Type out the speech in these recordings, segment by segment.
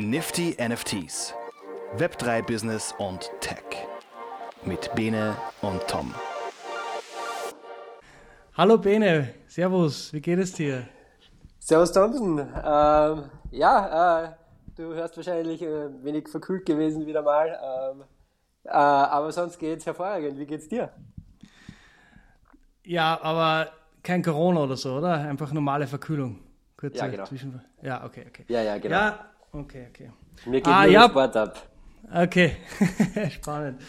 Nifty NFTs. Web3 Business und Tech. Mit Bene und Tom. Hallo Bene, Servus, wie geht es dir? Servus Thompson. Ähm, ja, äh, du hörst wahrscheinlich äh, wenig verkühlt gewesen wieder mal. Ähm, äh, aber sonst geht's hervorragend. Wie geht's dir? Ja, aber kein Corona oder so, oder? Einfach normale Verkühlung. Kurze ja, genau. Zwischen ja, okay, okay. Ja, ja, genau. Ja, okay, okay. Mir geht ah, nur ja. Sport ab. Okay, spannend.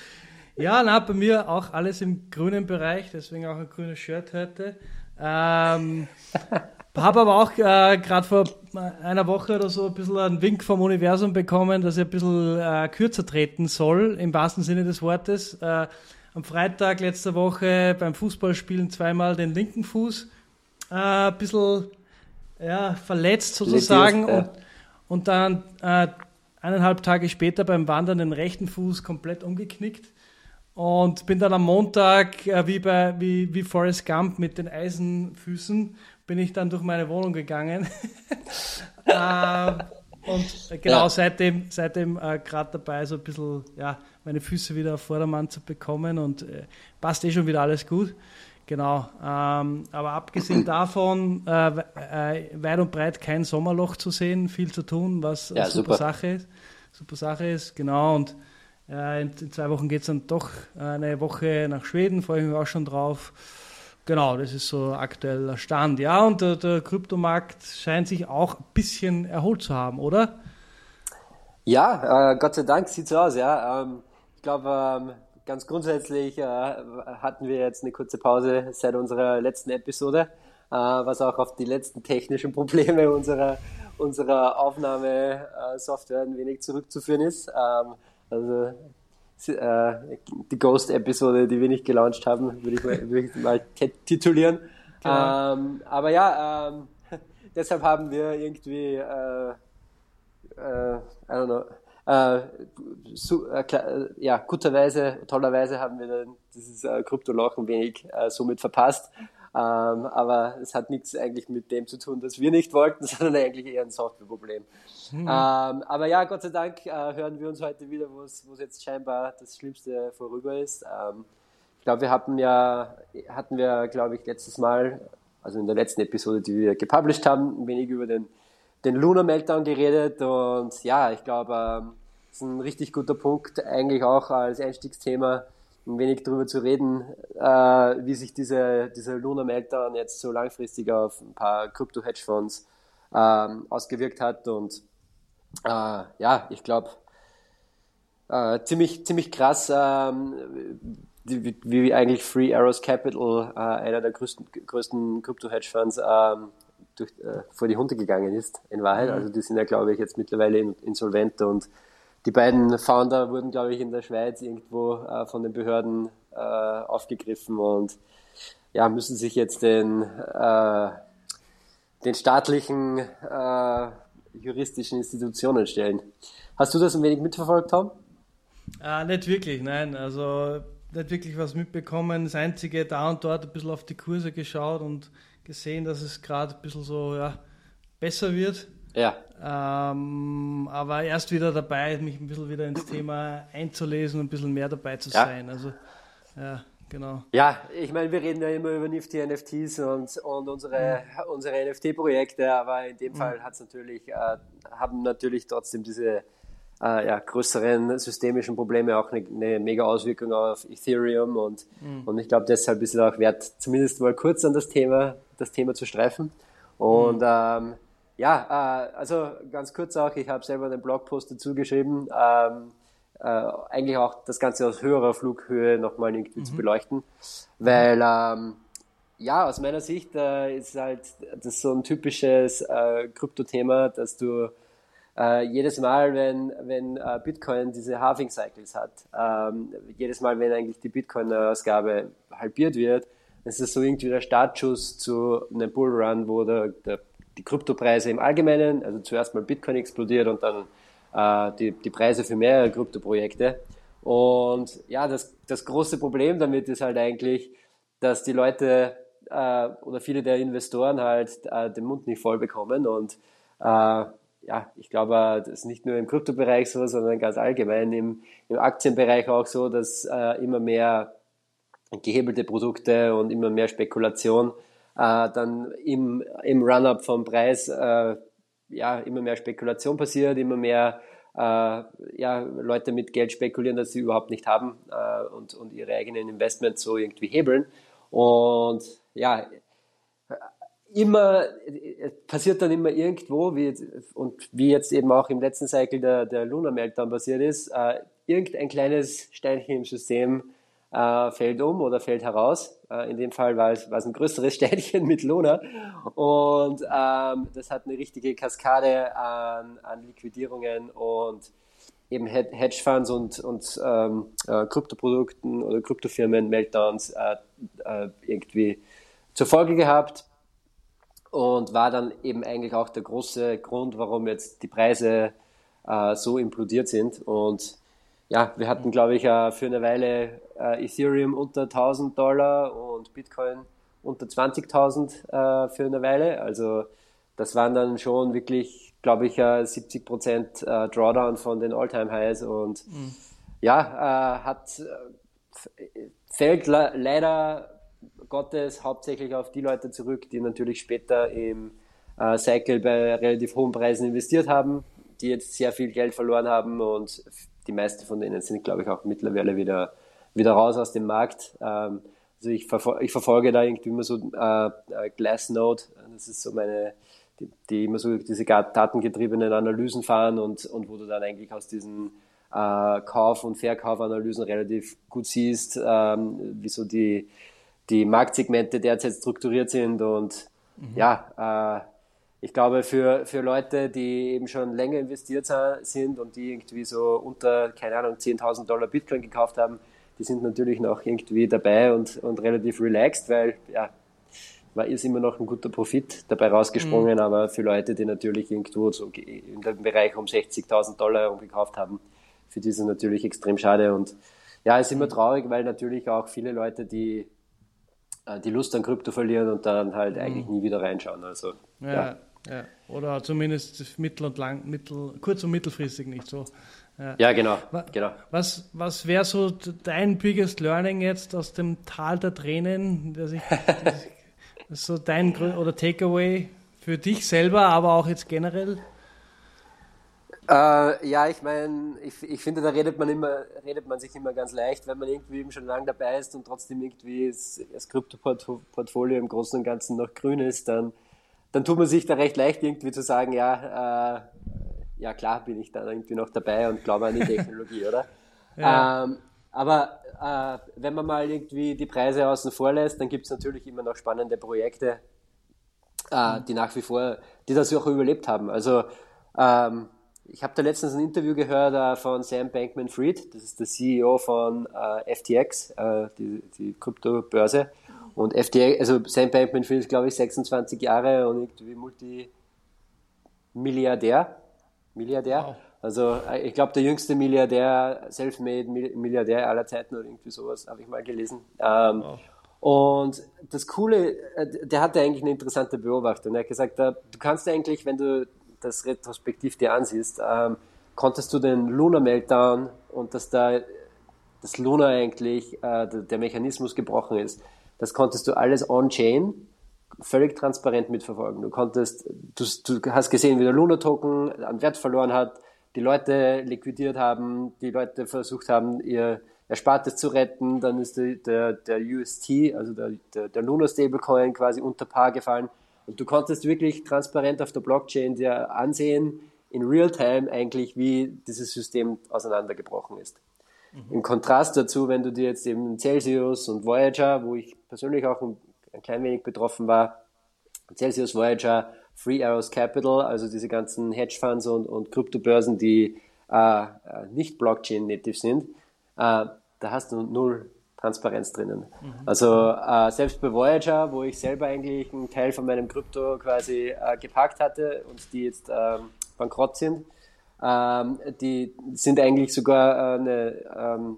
Ja, na, bei mir auch alles im grünen Bereich, deswegen auch ein grünes Shirt heute. Ähm, habe aber auch äh, gerade vor einer Woche oder so ein bisschen einen Wink vom Universum bekommen, dass ich ein bisschen äh, kürzer treten soll, im wahrsten Sinne des Wortes. Äh, am Freitag letzter Woche beim Fußballspielen zweimal den linken Fuß äh, ein bisschen ja, verletzt sozusagen und, und dann äh, eineinhalb Tage später beim Wandern den rechten Fuß komplett umgeknickt und bin dann am Montag äh, wie bei wie, wie Forrest Gump mit den Eisenfüßen bin ich dann durch meine Wohnung gegangen äh, und genau ja. seitdem seitdem äh, gerade dabei so ein bisschen ja meine Füße wieder auf Vordermann zu bekommen und äh, passt eh schon wieder alles gut Genau, ähm, aber abgesehen davon, äh, äh, weit und breit kein Sommerloch zu sehen, viel zu tun, was ja, super, super, Sache ist. Super Sache ist, genau. Und äh, in, in, zwei Wochen geht es dann doch eine Woche nach Schweden, freue ich mich auch schon drauf. Genau, das ist so aktueller Stand. Ja, und der, der Kryptomarkt scheint sich auch ein bisschen erholt zu haben, oder? Ja, äh, Gott sei Dank sieht so aus, ja. Ähm, ich glaube, ähm, ganz grundsätzlich äh, hatten wir jetzt eine kurze Pause seit unserer letzten Episode, äh, was auch auf die letzten technischen Probleme unserer, unserer Aufnahmesoftware ein wenig zurückzuführen ist. Ähm, also äh, die Ghost-Episode, die wir nicht gelauncht haben, würde ich mal, würde ich mal titulieren. Genau. Ähm, aber ja, ähm, deshalb haben wir irgendwie, äh, äh, I don't know, äh, so, äh, äh, ja, guterweise, tollerweise haben wir dann dieses äh, Kryptoloch ein wenig äh, somit verpasst. Ähm, aber es hat nichts eigentlich mit dem zu tun, dass wir nicht wollten, sondern eigentlich eher ein Softwareproblem. Mhm. Ähm, aber ja, Gott sei Dank äh, hören wir uns heute wieder, wo es jetzt scheinbar das Schlimmste vorüber ist. Ähm, ich glaube, wir hatten ja, hatten wir, glaube ich, letztes Mal, also in der letzten Episode, die wir gepublished haben, ein wenig über den den Lunar Meltdown geredet und ja, ich glaube, ähm, ist ein richtig guter Punkt, eigentlich auch als Einstiegsthema ein wenig darüber zu reden, äh, wie sich diese, dieser Lunar Meltdown jetzt so langfristig auf ein paar Krypto-Hedgefonds ähm, ausgewirkt hat und äh, ja, ich glaube, äh, ziemlich, ziemlich krass, ähm, wie, wie, eigentlich Free Arrows Capital, äh, einer der größten, größten Krypto-Hedgefonds, ähm, durch, äh, vor die Hunde gegangen ist, in Wahrheit. Mhm. Also die sind ja, glaube ich, jetzt mittlerweile insolvent und die beiden Founder wurden, glaube ich, in der Schweiz irgendwo äh, von den Behörden äh, aufgegriffen und ja, müssen sich jetzt den, äh, den staatlichen äh, juristischen Institutionen stellen. Hast du das ein wenig mitverfolgt, Tom? Ah, nicht wirklich, nein. Also nicht wirklich was mitbekommen. Das Einzige, da und dort ein bisschen auf die Kurse geschaut und gesehen, dass es gerade ein bisschen so ja, besser wird. Ja. Ähm, aber erst wieder dabei, mich ein bisschen wieder ins Thema einzulesen und ein bisschen mehr dabei zu ja. sein. Also, ja, genau. Ja, ich meine, wir reden ja immer über Nifty NFTs und, und unsere, mhm. unsere NFT-Projekte, aber in dem mhm. Fall hat's natürlich, äh, haben natürlich trotzdem diese äh, ja, größeren systemischen Probleme auch eine, eine, mega Auswirkung auf Ethereum und, mhm. und ich glaube, deshalb ist es auch wert, zumindest mal kurz an das Thema, das Thema zu streifen. Und mhm. ähm, ja, äh, also ganz kurz auch, ich habe selber einen Blogpost dazu geschrieben, ähm, äh, eigentlich auch das Ganze aus höherer Flughöhe nochmal irgendwie mhm. zu beleuchten, weil ähm, ja, aus meiner Sicht äh, ist halt das so ein typisches äh, Krypto-Thema, dass du äh, jedes Mal, wenn, wenn äh, Bitcoin diese Halving Cycles hat, ähm, jedes Mal, wenn eigentlich die Bitcoin-Ausgabe halbiert wird, ist es so irgendwie der Startschuss zu einem Bullrun, wo der, der, die Kryptopreise im Allgemeinen, also zuerst mal Bitcoin explodiert und dann äh, die, die Preise für mehrere Kryptoprojekte. Und ja, das, das große Problem damit ist halt eigentlich, dass die Leute äh, oder viele der Investoren halt äh, den Mund nicht voll bekommen und äh, ja, ich glaube, das ist nicht nur im Kryptobereich so, sondern ganz allgemein im, im Aktienbereich auch so, dass äh, immer mehr gehebelte Produkte und immer mehr Spekulation äh, dann im, im Run-up vom Preis äh, ja immer mehr Spekulation passiert, immer mehr äh, ja, Leute mit Geld spekulieren, das sie überhaupt nicht haben äh, und, und ihre eigenen Investments so irgendwie hebeln. Und ja, immer passiert dann immer irgendwo, wie und wie jetzt eben auch im letzten Cycle der, der Luna Meltdown passiert ist, äh, irgendein kleines Steinchen im System äh, fällt um oder fällt heraus. Äh, in dem Fall war es, war es ein größeres Steinchen mit Luna und ähm, das hat eine richtige Kaskade an, an Liquidierungen und eben Hedgefonds und, und ähm, äh, Kryptoprodukten oder Kryptofirmen Meltdowns äh, äh, irgendwie zur Folge gehabt und war dann eben eigentlich auch der große Grund, warum jetzt die Preise äh, so implodiert sind. Und ja, wir hatten, glaube ich, für eine Weile äh, Ethereum unter 1000 Dollar und Bitcoin unter 20.000 äh, für eine Weile. Also das waren dann schon wirklich, glaube ich, 70 Prozent äh, Drawdown von den All-Time-Highs und mhm. ja, hat fällt leider Gottes hauptsächlich auf die Leute zurück, die natürlich später im Cycle bei relativ hohen Preisen investiert haben, die jetzt sehr viel Geld verloren haben und die meisten von denen sind, glaube ich, auch mittlerweile wieder, wieder raus aus dem Markt. Ähm, also ich, verfol ich, verfolge da irgendwie immer so äh, äh Glassnode, das ist so meine, die, die, immer so diese datengetriebenen Analysen fahren und, und wo du dann eigentlich aus diesen äh, Kauf- und Verkaufanalysen relativ gut siehst, ähm, wie so die, die Marktsegmente derzeit strukturiert sind und mhm. ja, äh, ich glaube, für, für Leute, die eben schon länger investiert sind und die irgendwie so unter, keine Ahnung, 10.000 Dollar Bitcoin gekauft haben, die sind natürlich noch irgendwie dabei und, und relativ relaxed, weil ja, war ist immer noch ein guter Profit dabei rausgesprungen, mhm. aber für Leute, die natürlich irgendwo so in dem Bereich um 60.000 Dollar gekauft haben, für die ist es natürlich extrem schade und ja, ist immer mhm. traurig, weil natürlich auch viele Leute, die äh, die Lust an Krypto verlieren und dann halt mhm. eigentlich nie wieder reinschauen. Also, ja, ja. Ja. Oder zumindest mittel- und lang, mittel, kurz- und mittelfristig nicht so. Ja, ja genau, genau. Was, was wäre so dein biggest learning jetzt aus dem Tal der Tränen? Dass ich, das so dein oder Takeaway für dich selber, aber auch jetzt generell? Äh, ja, ich meine, ich, ich finde, da redet man immer, redet man sich immer ganz leicht, wenn man irgendwie eben schon lange dabei ist und trotzdem irgendwie das, das Krypto-Portfolio im Großen und Ganzen noch grün ist, dann, dann tut man sich da recht leicht irgendwie zu sagen, ja, äh, ja klar bin ich da irgendwie noch dabei und glaube an die Technologie, oder? Ja. Ähm, aber äh, wenn man mal irgendwie die Preise außen vor lässt, dann gibt es natürlich immer noch spannende Projekte, äh, die nach wie vor, die das auch überlebt haben. Also ähm, ich habe da letztens ein Interview gehört äh, von Sam Bankman-Fried, das ist der CEO von äh, FTX, äh, die, die Kryptobörse. Und FTX, also Sam Bankman-Fried ist, glaube ich, 26 Jahre und irgendwie Multimilliardär. Milliardär. Wow. Also äh, ich glaube, der jüngste Milliardär, self-made Milliardär aller Zeiten oder irgendwie sowas, habe ich mal gelesen. Ähm, wow. Und das Coole, äh, der hatte eigentlich eine interessante Beobachtung. Er hat gesagt, du kannst eigentlich, wenn du das retrospektiv dir ansiehst, ähm, konntest du den Luna Meltdown und dass da das Luna eigentlich äh, der, Mechanismus gebrochen ist, das konntest du alles on-chain völlig transparent mitverfolgen. Du konntest, du, du hast gesehen, wie der Luna-Token an Wert verloren hat, die Leute liquidiert haben, die Leute versucht haben, ihr Erspartes zu retten, dann ist der, der, der UST, also der, der, der Luna Stablecoin quasi unter Paar gefallen und du konntest wirklich transparent auf der Blockchain dir ansehen, in Realtime eigentlich, wie dieses System auseinandergebrochen ist. Mhm. Im Kontrast dazu, wenn du dir jetzt eben Celsius und Voyager, wo ich persönlich auch ein, ein klein wenig betroffen war, Celsius, Voyager, Free Arrows Capital, also diese ganzen Hedgefonds und, und Kryptobörsen, die äh, äh nicht Blockchain-native sind, äh, da hast du null Transparenz drinnen. Mhm. Also äh, selbst bei Voyager, wo ich selber eigentlich einen Teil von meinem Krypto quasi äh, geparkt hatte und die jetzt ähm, bankrott sind, ähm, die sind eigentlich sogar äh, eine ähm,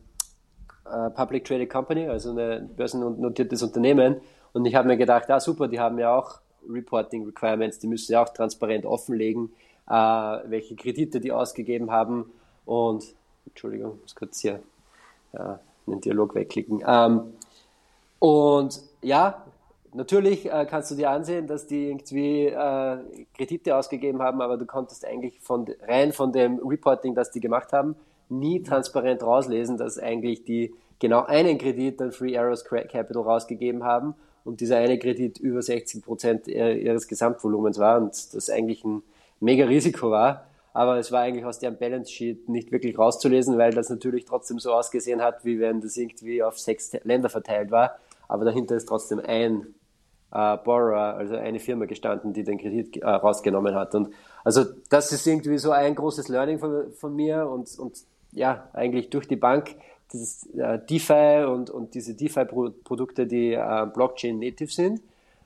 äh, Public Traded Company, also ein börsennotiertes Unternehmen. Und ich habe mir gedacht, ah super, die haben ja auch Reporting Requirements, die müssen ja auch transparent offenlegen, äh, welche Kredite die ausgegeben haben und, Entschuldigung, muss kurz hier ja, einen Dialog wegklicken. Ähm, und ja, natürlich äh, kannst du dir ansehen, dass die irgendwie äh, Kredite ausgegeben haben, aber du konntest eigentlich von, rein von dem Reporting, das die gemacht haben, nie transparent rauslesen, dass eigentlich die genau einen Kredit an Free Arrows Capital rausgegeben haben und dieser eine Kredit über 60 Prozent ihres Gesamtvolumens war und das eigentlich ein mega Risiko war. Aber es war eigentlich aus deren Balance Sheet nicht wirklich rauszulesen, weil das natürlich trotzdem so ausgesehen hat, wie wenn das irgendwie auf sechs Länder verteilt war. Aber dahinter ist trotzdem ein äh, Borrower, also eine Firma gestanden, die den Kredit äh, rausgenommen hat. Und also das ist irgendwie so ein großes Learning von, von mir und, und ja, eigentlich durch die Bank dieses äh, DeFi und, und diese DeFi-Produkte, die äh, Blockchain-native sind,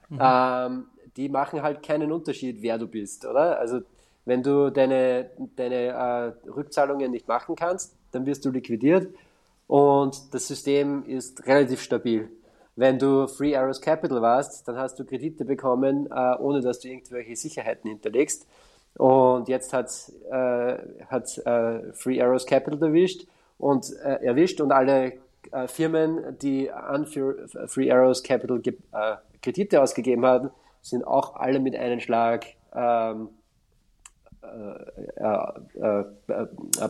mhm. ähm, die machen halt keinen Unterschied, wer du bist, oder? Also wenn du deine, deine äh, Rückzahlungen nicht machen kannst, dann wirst du liquidiert und das System ist relativ stabil. Wenn du Free Arrows Capital warst, dann hast du Kredite bekommen, äh, ohne dass du irgendwelche Sicherheiten hinterlegst. Und jetzt hat äh, äh, Free Arrows Capital erwischt und äh, erwischt und alle äh, Firmen, die an Free Arrows Capital äh, Kredite ausgegeben haben, sind auch alle mit einem Schlag ähm, äh,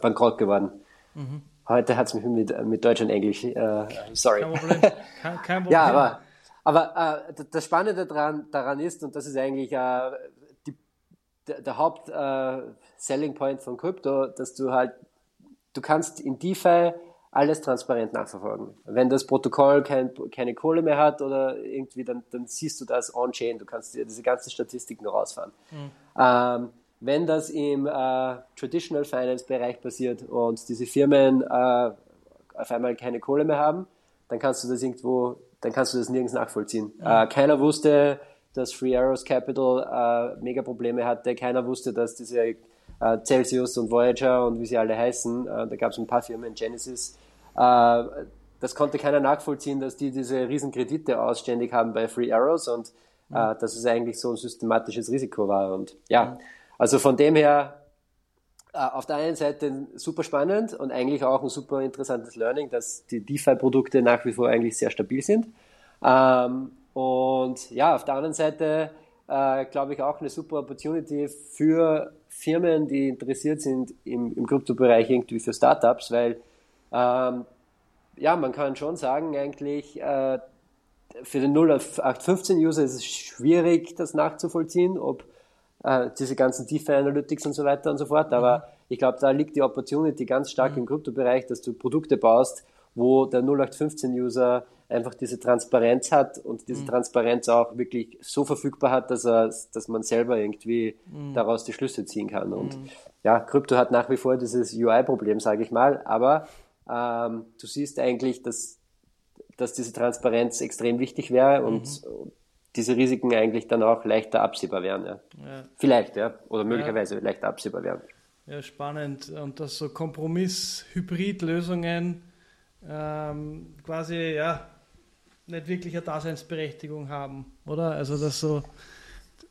bankrott geworden. Mhm. Heute hat es mich mit, mit Deutsch und Englisch. Äh, sorry. Kein Problem. Kein, kein Problem. ja, aber, aber äh, das Spannende daran, daran ist, und das ist eigentlich äh, die, der, der Haupt-Selling äh, Point von Krypto, dass du halt, du kannst in DeFi alles transparent nachverfolgen. Wenn das Protokoll kein, keine Kohle mehr hat oder irgendwie, dann, dann siehst du das on-chain. Du kannst dir diese ganzen Statistiken rausfahren. Mhm. Ähm, wenn das im äh, Traditional Finance Bereich passiert und diese Firmen äh, auf einmal keine Kohle mehr haben, dann kannst du das irgendwo, dann kannst du das nirgends nachvollziehen. Ja. Äh, keiner wusste, dass Free Arrows Capital äh, mega Probleme hatte. Keiner wusste, dass diese äh, Celsius und Voyager und wie sie alle heißen, äh, da gab es ein paar Firmen, Genesis, das konnte keiner nachvollziehen, dass die diese riesen Kredite ausständig haben bei Free Arrows und äh, dass es eigentlich so ein systematisches Risiko war. Und ja, mhm. Also von dem her äh, auf der einen Seite super spannend und eigentlich auch ein super interessantes Learning, dass die DeFi-Produkte nach wie vor eigentlich sehr stabil sind. Ähm, und ja, auf der anderen Seite äh, glaube ich auch eine super Opportunity für Firmen, die interessiert sind im, im Kryptobereich irgendwie für Startups, weil ähm, ja, man kann schon sagen, eigentlich äh, für den 0815-User ist es schwierig, das nachzuvollziehen, ob äh, diese ganzen DeFi Analytics und so weiter und so fort. Aber mhm. ich glaube, da liegt die Opportunity ganz stark mhm. im Kryptobereich, dass du Produkte baust, wo der 0815-User einfach diese Transparenz hat und diese mhm. Transparenz auch wirklich so verfügbar hat, dass er, dass man selber irgendwie mhm. daraus die Schlüsse ziehen kann. Und mhm. ja, Krypto hat nach wie vor dieses UI-Problem, sage ich mal, aber ähm, du siehst eigentlich, dass, dass diese Transparenz extrem wichtig wäre und mhm diese Risiken eigentlich dann auch leichter absehbar wären. Ja. ja. Vielleicht, ja. Oder möglicherweise ja. leichter absehbar wären. Ja, spannend. Und dass so Kompromiss-Hybrid-Lösungen ähm, quasi ja nicht wirklich eine Daseinsberechtigung haben, oder? Also das so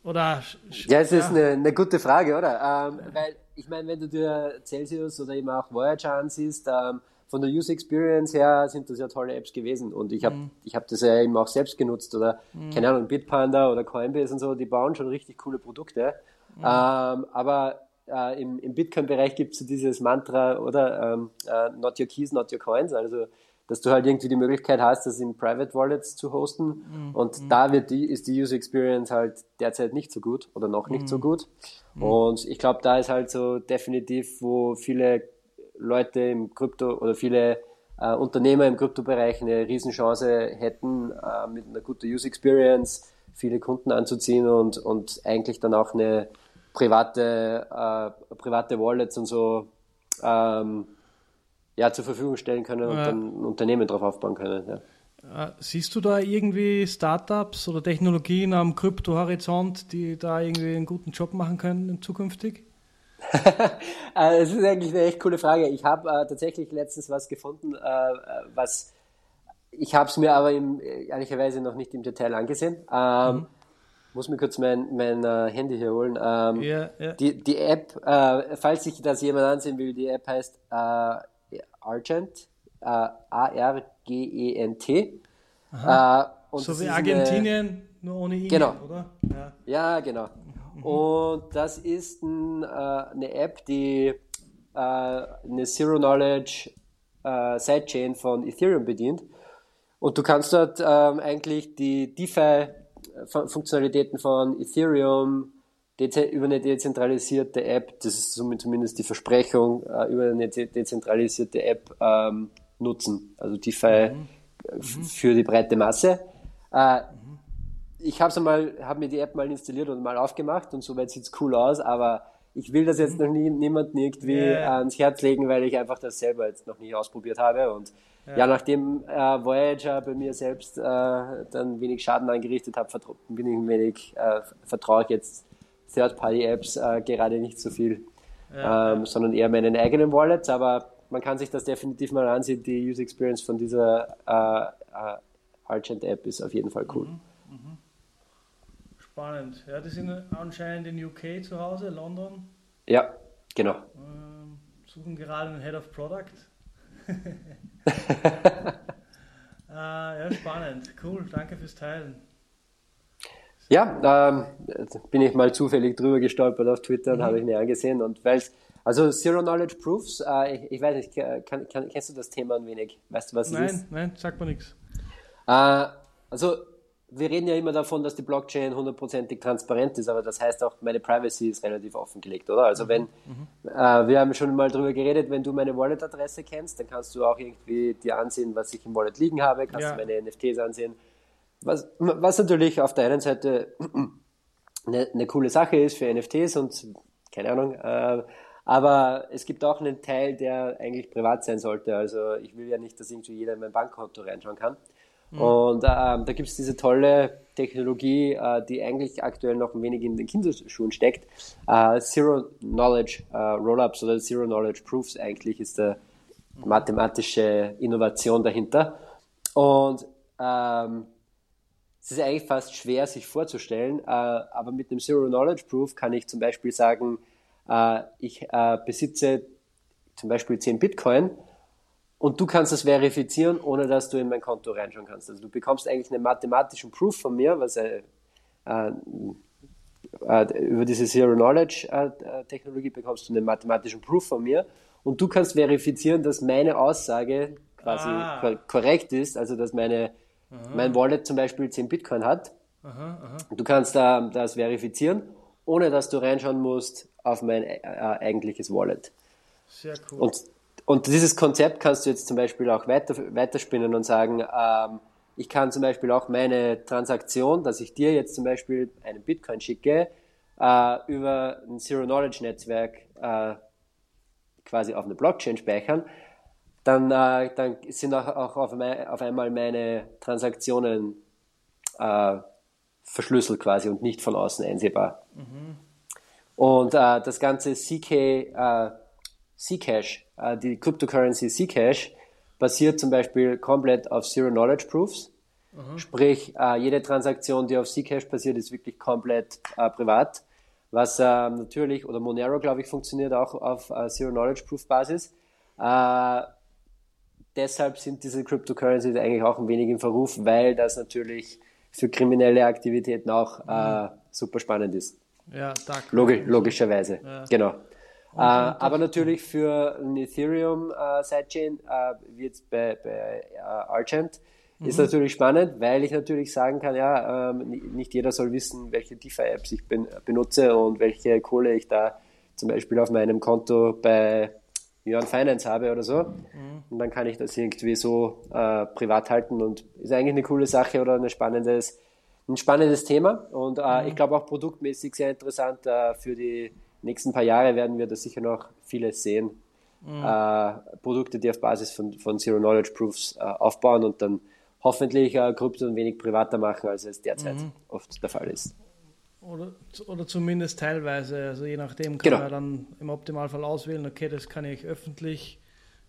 oder ja, es ist ja. eine, eine, gute Frage, oder? Ähm, weil ich meine, wenn du dir Celsius oder eben auch Voyager ansiehst, ähm, von der User Experience her sind das ja tolle Apps gewesen und ich habe mhm. ich habe das ja eben auch selbst genutzt oder mhm. keine Ahnung Bitpanda oder Coinbase und so, die bauen schon richtig coole Produkte. Mhm. Ähm, aber äh, im, im Bitcoin-Bereich gibt es so dieses Mantra oder ähm, äh, Not your keys, not your coins, also dass du halt irgendwie die Möglichkeit hast, das in Private Wallets zu hosten. Mhm. Und mhm. da wird die, ist die User Experience halt derzeit nicht so gut oder noch nicht so mhm. gut. Und ich glaube, da ist halt so definitiv, wo viele Leute im Krypto oder viele äh, Unternehmer im Kryptobereich eine Riesenchance hätten, äh, mit einer guten User Experience viele Kunden anzuziehen und, und eigentlich dann auch eine private, äh, private Wallets und so ähm, ja, zur Verfügung stellen können und ja. dann ein Unternehmen darauf aufbauen können. Ja. Äh, siehst du da irgendwie Startups oder Technologien am Krypto-Horizont, die da irgendwie einen guten Job machen können zukünftig? Äh, es ist eigentlich eine echt coole Frage. Ich habe äh, tatsächlich letztens was gefunden, äh, äh was ich habe es mir aber im, ehrlicherweise noch nicht im Detail angesehen. Ähm, mhm. muss mir kurz mein, mein uh, Handy hier holen. Ähm, ja, ja. Die, die App, äh, falls sich das jemand ansehen will, die App heißt äh, Argent, äh, A-R-G-E-N-T. Äh, so wie Argentinien, eine, nur ohne I, genau. oder? Ja, ja genau. Mhm. Und das ist ein, äh, eine App, die äh, eine Zero-Knowledge äh, Sidechain von Ethereum bedient. Und du kannst dort ähm, eigentlich die DeFi-Funktionalitäten von Ethereum über eine dezentralisierte App, das ist zumindest die Versprechung, äh, über eine dezentralisierte App ähm, nutzen. Also DeFi mhm. für die breite Masse. Äh, mhm. Ich habe mal, habe mir die App mal installiert und mal aufgemacht und soweit sieht es cool aus, aber ich will das jetzt mhm. noch nie, niemandem irgendwie yeah. ans Herz legen, weil ich einfach das selber jetzt noch nie ausprobiert habe. Und ja, ja nachdem äh, Voyager bei mir selbst äh, dann wenig Schaden angerichtet hat, bin ich ein wenig, äh, vertraue ich jetzt Third-Party-Apps äh, gerade nicht so viel, ja, ähm, sondern eher meinen eigenen Wallets. Aber man kann sich das definitiv mal ansehen. Die User Experience von dieser äh, äh, Argent-App ist auf jeden Fall cool. Mhm. Spannend. Ja, die sind anscheinend in UK zu Hause, London. Ja, genau. Ähm, suchen gerade einen Head of Product. äh, ja, spannend. Cool, danke fürs Teilen. Ja, ähm, bin ich mal zufällig drüber gestolpert auf Twitter und mhm. habe ich mir angesehen. Und weil also Zero Knowledge Proofs, äh, ich, ich, weiß nicht, kann, kann, kennst du das Thema ein wenig? Weißt du, was nein, es ist? Nein, nein, sagt mir nichts. Äh, also wir reden ja immer davon, dass die Blockchain hundertprozentig transparent ist, aber das heißt auch, meine Privacy ist relativ offengelegt, oder? Also mhm. wenn, mhm. Äh, wir haben schon mal darüber geredet, wenn du meine Wallet-Adresse kennst, dann kannst du auch irgendwie dir ansehen, was ich im Wallet liegen habe, kannst ja. du meine NFTs ansehen. Was, was natürlich auf der einen Seite eine, eine coole Sache ist für NFTs und keine Ahnung, äh, aber es gibt auch einen Teil, der eigentlich privat sein sollte. Also ich will ja nicht, dass irgendwie jeder in mein Bankkonto reinschauen kann. Mhm. Und ähm, da gibt es diese tolle Technologie, äh, die eigentlich aktuell noch ein wenig in den Kinderschuhen steckt. Äh, Zero Knowledge äh, Rollups oder Zero Knowledge Proofs eigentlich ist der mathematische Innovation dahinter. Und ähm, es ist eigentlich fast schwer, sich vorzustellen, äh, aber mit dem Zero Knowledge Proof kann ich zum Beispiel sagen, äh, ich äh, besitze zum Beispiel 10 Bitcoin und du kannst das verifizieren, ohne dass du in mein Konto reinschauen kannst. Also du bekommst eigentlich einen mathematischen Proof von mir, was äh, äh, äh über diese Zero Knowledge äh, Technologie bekommst du einen mathematischen Proof von mir und du kannst verifizieren, dass meine Aussage quasi ah. korrekt ist, also dass meine, mein Wallet zum Beispiel 10 Bitcoin hat. Aha, aha. Du kannst äh, das verifizieren, ohne dass du reinschauen musst auf mein äh, eigentliches Wallet. Sehr cool. Und und dieses Konzept kannst du jetzt zum Beispiel auch weiter, weiterspinnen und sagen, ähm, ich kann zum Beispiel auch meine Transaktion, dass ich dir jetzt zum Beispiel einen Bitcoin schicke, äh, über ein Zero-Knowledge-Netzwerk äh, quasi auf eine Blockchain speichern, dann, äh, dann sind auch, auch auf, mein, auf, einmal meine Transaktionen äh, verschlüsselt quasi und nicht von außen einsehbar. Mhm. Und äh, das ganze CK, äh, Zcash äh, die Cryptocurrency Zcash basiert zum Beispiel komplett auf Zero Knowledge Proofs. Mhm. Sprich, äh, jede Transaktion, die auf Zcash basiert, ist wirklich komplett äh, privat. Was ähm, natürlich, oder Monero, glaube ich, funktioniert auch auf Zero Knowledge Proof Basis. deshalb sind diese Cryptocurrencies eigentlich auch ein wenig im Verruf, weil das natürlich für kriminelle Aktivitäten auch mhm. super spannend ist. Ja, Logi logischerweise. Ja. Genau. Äh, aber natürlich für ein Ethereum äh, Sidechain, äh, wie jetzt bei, bei äh, Argent, mhm. ist natürlich spannend, weil ich natürlich sagen kann, ja, ähm, nicht jeder soll wissen, welche DeFi-Apps ich ben, benutze und welche Kohle ich da zum Beispiel auf meinem Konto bei Yuan Finance habe oder so. Mhm. Und dann kann ich das irgendwie so äh, privat halten und ist eigentlich eine coole Sache oder ein spannendes, ein spannendes Thema. Und äh, mhm. ich glaube auch produktmäßig sehr interessant äh, für die nächsten paar Jahre werden wir da sicher noch vieles sehen. Mhm. Äh, Produkte, die auf Basis von, von Zero Knowledge Proofs äh, aufbauen und dann hoffentlich äh, Krypto ein wenig privater machen, als es derzeit mhm. oft der Fall ist. Oder, oder zumindest teilweise. Also je nachdem kann genau. man dann im Optimalfall auswählen, okay, das kann ich öffentlich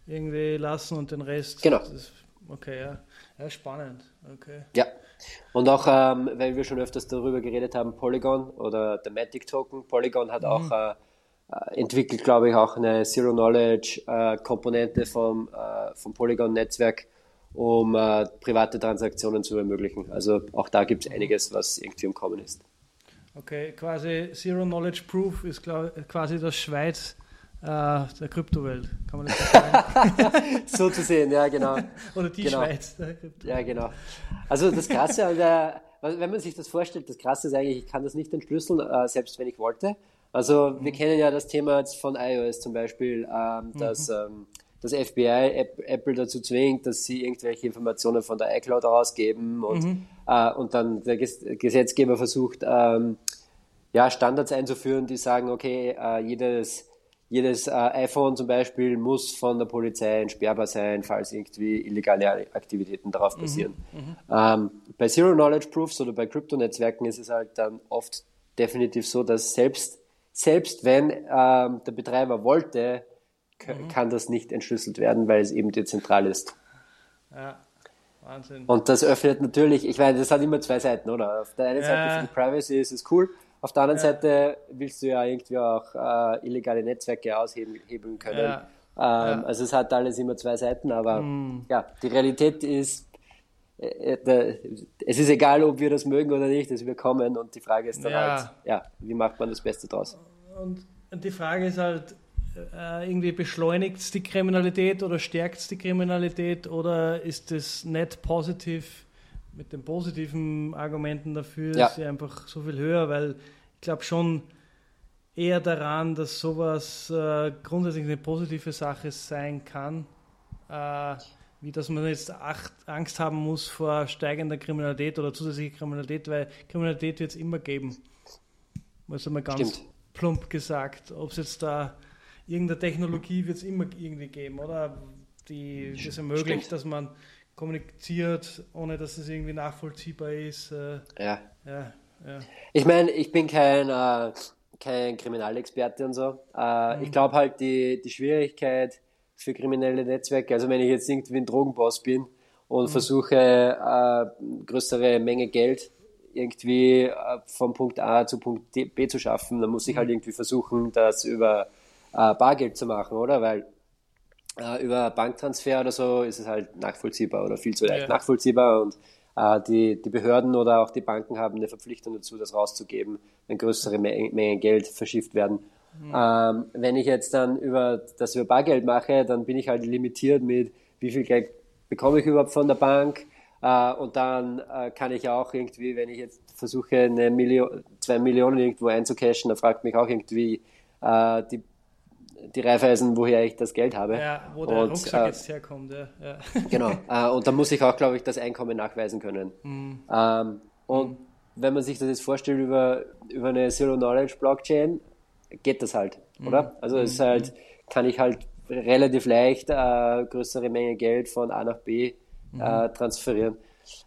irgendwie lassen und den Rest. Genau. Das, okay, ja. Ja. Spannend. Okay. Ja. Und auch, ähm, weil wir schon öfters darüber geredet haben, Polygon oder der Matic Token. Polygon hat mhm. auch äh, äh, entwickelt, glaube ich, auch eine Zero-Knowledge-Komponente äh, vom, äh, vom Polygon-Netzwerk, um äh, private Transaktionen zu ermöglichen. Also auch da gibt es einiges, was irgendwie umkommen ist. Okay, quasi Zero-Knowledge Proof ist quasi das Schweiz der Kryptowelt, kann man das so sagen? so zu sehen, ja, genau. Oder die genau. Schweiz der Kryptowelt. Ja, genau. Also das Krasse an der, wenn man sich das vorstellt, das Krasse ist eigentlich, ich kann das nicht entschlüsseln, äh, selbst wenn ich wollte. Also mhm. wir kennen ja das Thema jetzt von iOS zum Beispiel, ähm, mhm. dass ähm, das FBI Apple dazu zwingt, dass sie irgendwelche Informationen von der iCloud rausgeben und, mhm. äh, und dann der Gesetzgeber versucht, ähm, ja, Standards einzuführen, die sagen, okay, äh, jedes jedes äh, iPhone zum Beispiel muss von der Polizei entsperrbar sein, falls irgendwie illegale Aktivitäten darauf mhm, passieren. Mhm, ähm, bei Zero Knowledge Proofs oder bei Kryptonetzwerken ist es halt dann oft definitiv so, dass selbst, selbst wenn ähm, der Betreiber wollte, mhm. kann das nicht entschlüsselt werden, weil es eben dezentral ist. Ja. Wahnsinn. Und das öffnet natürlich, ich meine, das hat immer zwei Seiten, oder? Auf der einen ja. Seite für die Privacy ist es cool, auf der anderen ja. Seite willst du ja irgendwie auch äh, illegale Netzwerke aushebeln können. Ja. Ähm, ja. Also es hat alles immer zwei Seiten, aber mhm. ja, die Realität ist, äh, äh es ist egal, ob wir das mögen oder nicht, dass wir kommen und die Frage ist dann halt, ja, wie macht man das Beste draus? Und die Frage ist halt, äh, irgendwie beschleunigt es die Kriminalität oder stärkt es die Kriminalität oder ist es net positiv mit den positiven Argumenten dafür ja. ist sie einfach so viel höher, weil ich glaube schon eher daran, dass sowas äh, grundsätzlich eine positive Sache sein kann, äh, wie dass man jetzt Acht, Angst haben muss vor steigender Kriminalität oder zusätzlicher Kriminalität, weil Kriminalität wird es immer geben. Also mal ganz Stimmt. plump gesagt. Ob es jetzt da irgendeine Technologie wird es immer irgendwie geben, oder? Die das ermöglicht, Stimmt. dass man kommuniziert, ohne dass es irgendwie nachvollziehbar ist. Äh, ja. ja. ja, Ich meine, ich bin kein, äh, kein Kriminalexperte und so. Äh, mhm. Ich glaube halt, die, die Schwierigkeit für kriminelle Netzwerke, also wenn ich jetzt irgendwie ein Drogenboss bin und mhm. versuche, äh, größere Menge Geld irgendwie äh, vom Punkt A zu Punkt B zu schaffen, dann muss ich halt mhm. irgendwie versuchen, das über äh, Bargeld zu machen, oder? Weil äh, über Banktransfer oder so ist es halt nachvollziehbar oder viel zu leicht ja. nachvollziehbar und äh, die, die Behörden oder auch die Banken haben eine Verpflichtung dazu, das rauszugeben, wenn größere Mengen Geld verschifft werden. Mhm. Ähm, wenn ich jetzt dann über das über Bargeld mache, dann bin ich halt limitiert mit, wie viel Geld bekomme ich überhaupt von der Bank. Äh, und dann äh, kann ich auch irgendwie, wenn ich jetzt versuche, eine Million, zwei Millionen irgendwo einzucashen, dann fragt mich auch irgendwie äh, die die Reifeisen, woher ich das Geld habe. Ja, wo der und, Rucksack äh, jetzt herkommt. Ja. ja. Genau. Äh, und da muss ich auch, glaube ich, das Einkommen nachweisen können. Mhm. Ähm, und mhm. wenn man sich das jetzt vorstellt über, über eine Zero-Knowledge-Blockchain, geht das halt, mhm. oder? Also es ist halt, kann ich halt relativ leicht äh, größere Menge Geld von A nach B mhm. äh, transferieren.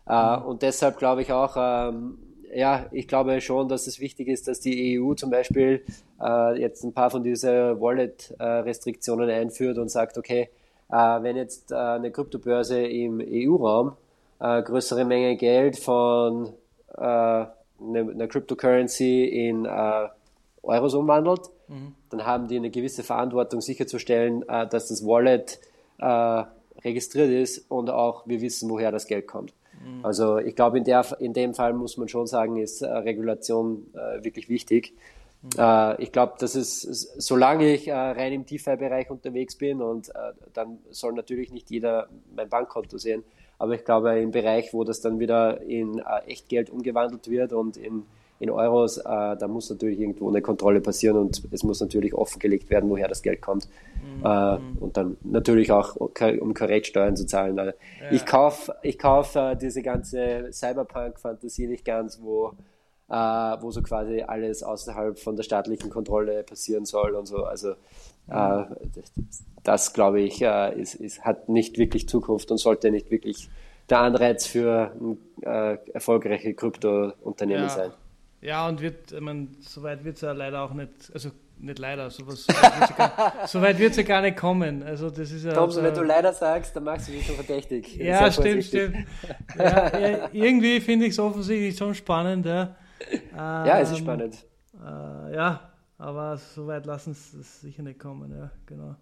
Äh, mhm. und deshalb glaube ich auch, ähm, ja, ich glaube schon, dass es wichtig ist, dass die EU zum Beispiel äh, jetzt ein paar von diesen Wallet-Restriktionen einführt und sagt, okay, äh, wenn jetzt äh, eine Kryptobörse im EU-Raum äh, größere Menge Geld von äh, einer eine Cryptocurrency in äh, Euros umwandelt, mhm. dann haben die eine gewisse Verantwortung sicherzustellen, dass das Wallet registriert ist und auch wir wissen, woher das Geld kommt. Mhm. Also ich glaube, in, in dem Fall muss man schon sagen, ist äh, Regulation äh, wirklich wichtig. Mhm. Äh, ich glaube, dass es, solange ich äh, rein im DeFi-Bereich unterwegs bin und äh, dann soll natürlich nicht jeder mein Bankkonto sehen, aber ich glaube, im Bereich, wo das dann wieder in äh, Echtgeld umgewandelt wird und in in Euros, äh, da muss natürlich irgendwo eine Kontrolle passieren und es muss natürlich offengelegt werden, woher das Geld kommt. Mhm. Äh, und dann natürlich auch, um korrekt Steuern zu zahlen. Ja. Ich kaufe ich kauf, äh, diese ganze Cyberpunk-Fantasie nicht ganz, wo, äh, wo so quasi alles außerhalb von der staatlichen Kontrolle passieren soll und so. Also äh, das, das glaube ich, äh, ist, ist, hat nicht wirklich Zukunft und sollte nicht wirklich der Anreiz für erfolgreiche Krypto-Unternehmen ja. sein. Ja, und wird, ich meine, soweit wird es ja leider auch nicht, also nicht leider, sowas, so weit wird es ja, gar nicht kommen. Also das ist ja, Thompson, wenn du leider sagst, dann machst du dich schon verdächtig. Ja, stimmt, stimmt. Ja, ja, irgendwie finde ich es offensichtlich schon spannend. Ja, ja es ist ähm, spannend. Äh, ja, aber so weit lassen es sicher nicht kommen. Ja, genau.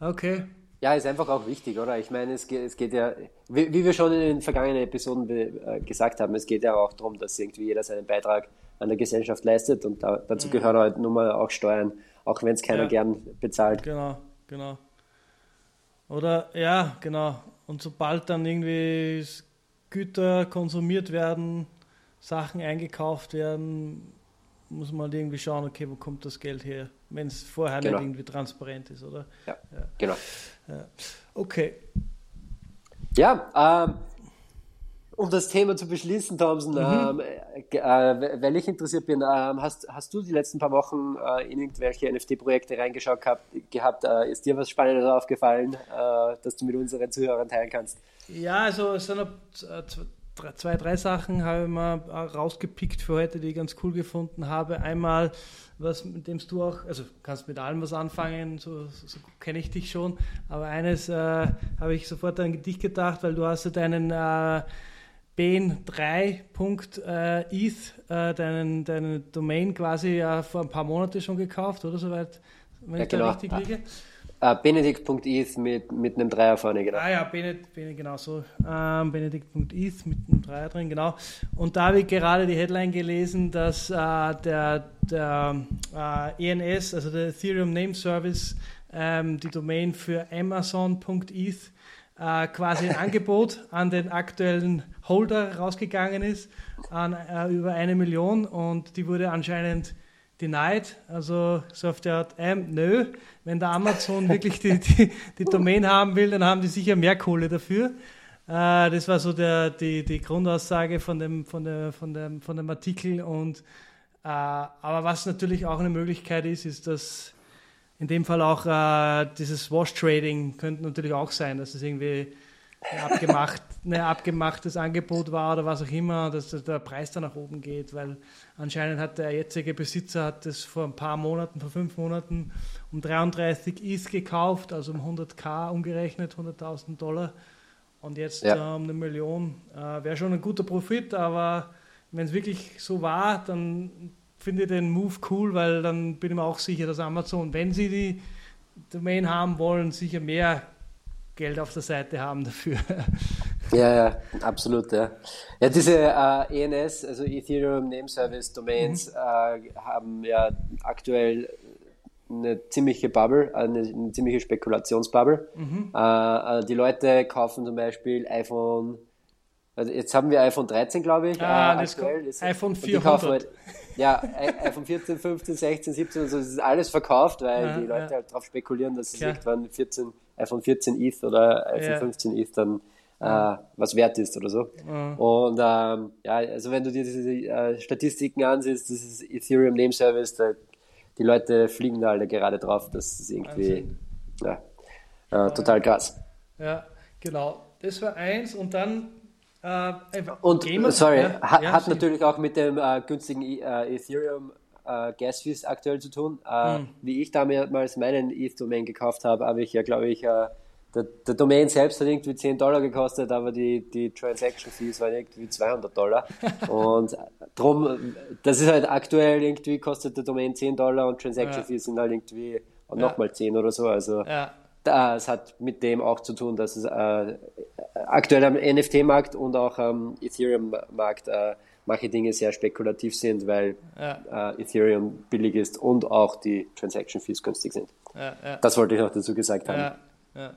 Okay. Ja, ist einfach auch wichtig, oder? Ich meine, es geht, es geht ja, wie, wie wir schon in den vergangenen Episoden äh, gesagt haben, es geht ja auch darum, dass irgendwie jeder seinen Beitrag an der Gesellschaft leistet und da, dazu mhm. gehören halt nun mal auch Steuern, auch wenn es keiner ja. gern bezahlt. Genau, genau. Oder ja, genau. Und sobald dann irgendwie Güter konsumiert werden, Sachen eingekauft werden, muss man halt irgendwie schauen, okay, wo kommt das Geld her, wenn es vorher genau. nicht irgendwie transparent ist, oder? Ja, ja. genau. Ja. Okay. Ja, ähm, um das Thema zu beschließen, Thompson, mhm. ähm, äh, weil ich interessiert bin, ähm, hast, hast du die letzten paar Wochen äh, in irgendwelche NFT-Projekte reingeschaut gehabt? gehabt äh, ist dir was Spannendes aufgefallen, äh, das du mit unseren Zuhörern teilen kannst? Ja, also es sind zwei, drei Sachen habe ich mal rausgepickt für heute, die ich ganz cool gefunden habe. Einmal, was mit dem du auch, also kannst mit allem was anfangen, so, so, so kenne ich dich schon, aber eines äh, habe ich sofort an dich gedacht, weil du hast ja deinen äh, BN3.eth, äh, deinen, deinen Domain quasi äh, vor ein paar Monaten schon gekauft, oder soweit, wenn ja, ich genau. da richtig liege. Uh, Benedikt.eth mit, mit einem Dreier vorne, genau. Ah ja, Benedikt, genau so. Ähm, Benedikt.eth mit einem Dreier drin, genau. Und da habe ich gerade die Headline gelesen, dass äh, der, der äh, ENS, also der Ethereum Name Service, ähm, die Domain für Amazon.eth äh, quasi ein Angebot an den aktuellen Holder rausgegangen ist, an äh, über eine Million und die wurde anscheinend denied, also so auf der Art, ähm, nö, wenn der Amazon wirklich die, die, die Domain haben will, dann haben die sicher mehr Kohle dafür. Äh, das war so der, die, die Grundaussage von dem, von, der, von, dem, von dem Artikel. Und, äh, aber was natürlich auch eine Möglichkeit ist, ist, dass in dem Fall auch äh, dieses Wash-Trading könnte natürlich auch sein, dass es irgendwie ein, abgemacht, ein abgemachtes Angebot war oder was auch immer, dass der Preis dann nach oben geht, weil anscheinend hat der jetzige Besitzer hat das vor ein paar Monaten, vor fünf Monaten um 33 ETH gekauft, also um 100k umgerechnet, 100.000 Dollar und jetzt ja. äh, um eine Million. Äh, Wäre schon ein guter Profit, aber wenn es wirklich so war, dann finde ich den Move cool, weil dann bin ich mir auch sicher, dass Amazon, wenn sie die Domain haben wollen, sicher mehr Geld auf der Seite haben dafür. Ja, ja, absolut, ja. Ja, diese äh, ENS, also Ethereum Name Service Domains, mhm. äh, haben ja aktuell eine ziemliche Bubble, eine, eine ziemliche Spekulationsbubble. Mhm. Äh, äh die Leute kaufen zum Beispiel iPhone, also jetzt haben wir iPhone 13, glaube ich. Ah, äh, aktuell. Das iPhone 400. Halt, ja, iPhone 14, 15, 16, 17 und so, das ist alles verkauft, weil ja, die Leute ja. halt darauf spekulieren, dass es irgendwann 14 iPhone 14 ETH oder iPhone ja. 15 ETH dann äh, was wert ist oder so. Ja. Und ähm, ja, also wenn du dir diese äh, Statistiken ansiehst, das ist Ethereum Name Service, da, die Leute fliegen da alle gerade drauf, das ist irgendwie ja, äh, total krass. Ja, genau. Das war eins und dann äh, und Gamer, sorry, ja, hat, ja, hat natürlich auch mit dem äh, günstigen äh, Ethereum äh, Gas Fees aktuell zu tun. Äh, mhm. Wie ich damals meinen ETH-Domain gekauft habe, habe ich ja, glaube ich, äh, der, der, Domain selbst hat irgendwie 10 Dollar gekostet, aber die, die Transaction Fees waren irgendwie 200 Dollar. und drum, das ist halt aktuell irgendwie kostet der Domain 10 Dollar und Transaction ja. Fees sind halt irgendwie nochmal 10 oder so. Also ja. das hat mit dem auch zu tun, dass es äh, aktuell am NFT-Markt und auch am Ethereum-Markt äh, manche Dinge sehr spekulativ sind, weil ja. äh, Ethereum billig ist und auch die Transaction Fees günstig sind. Ja, ja. Das wollte ich noch dazu gesagt haben. Ja,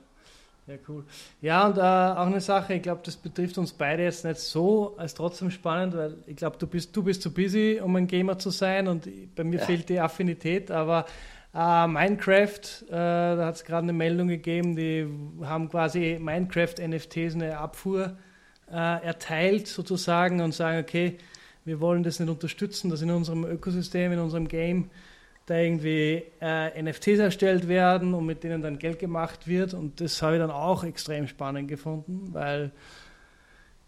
ja. cool. Ja, und äh, auch eine Sache, ich glaube, das betrifft uns beide jetzt nicht so, als trotzdem spannend, weil ich glaube, du bist, du bist zu busy, um ein Gamer zu sein und bei mir fehlt die Affinität, aber Uh, Minecraft, uh, da hat es gerade eine Meldung gegeben, die haben quasi Minecraft-NFTs eine Abfuhr äh, erteilt sozusagen und sagen, okay, wir wollen das nicht unterstützen, dass in unserem Ökosystem, in unserem Game da irgendwie äh, NFTs erstellt werden und mit denen dann Geld gemacht wird. Und das habe ich dann auch extrem spannend gefunden, weil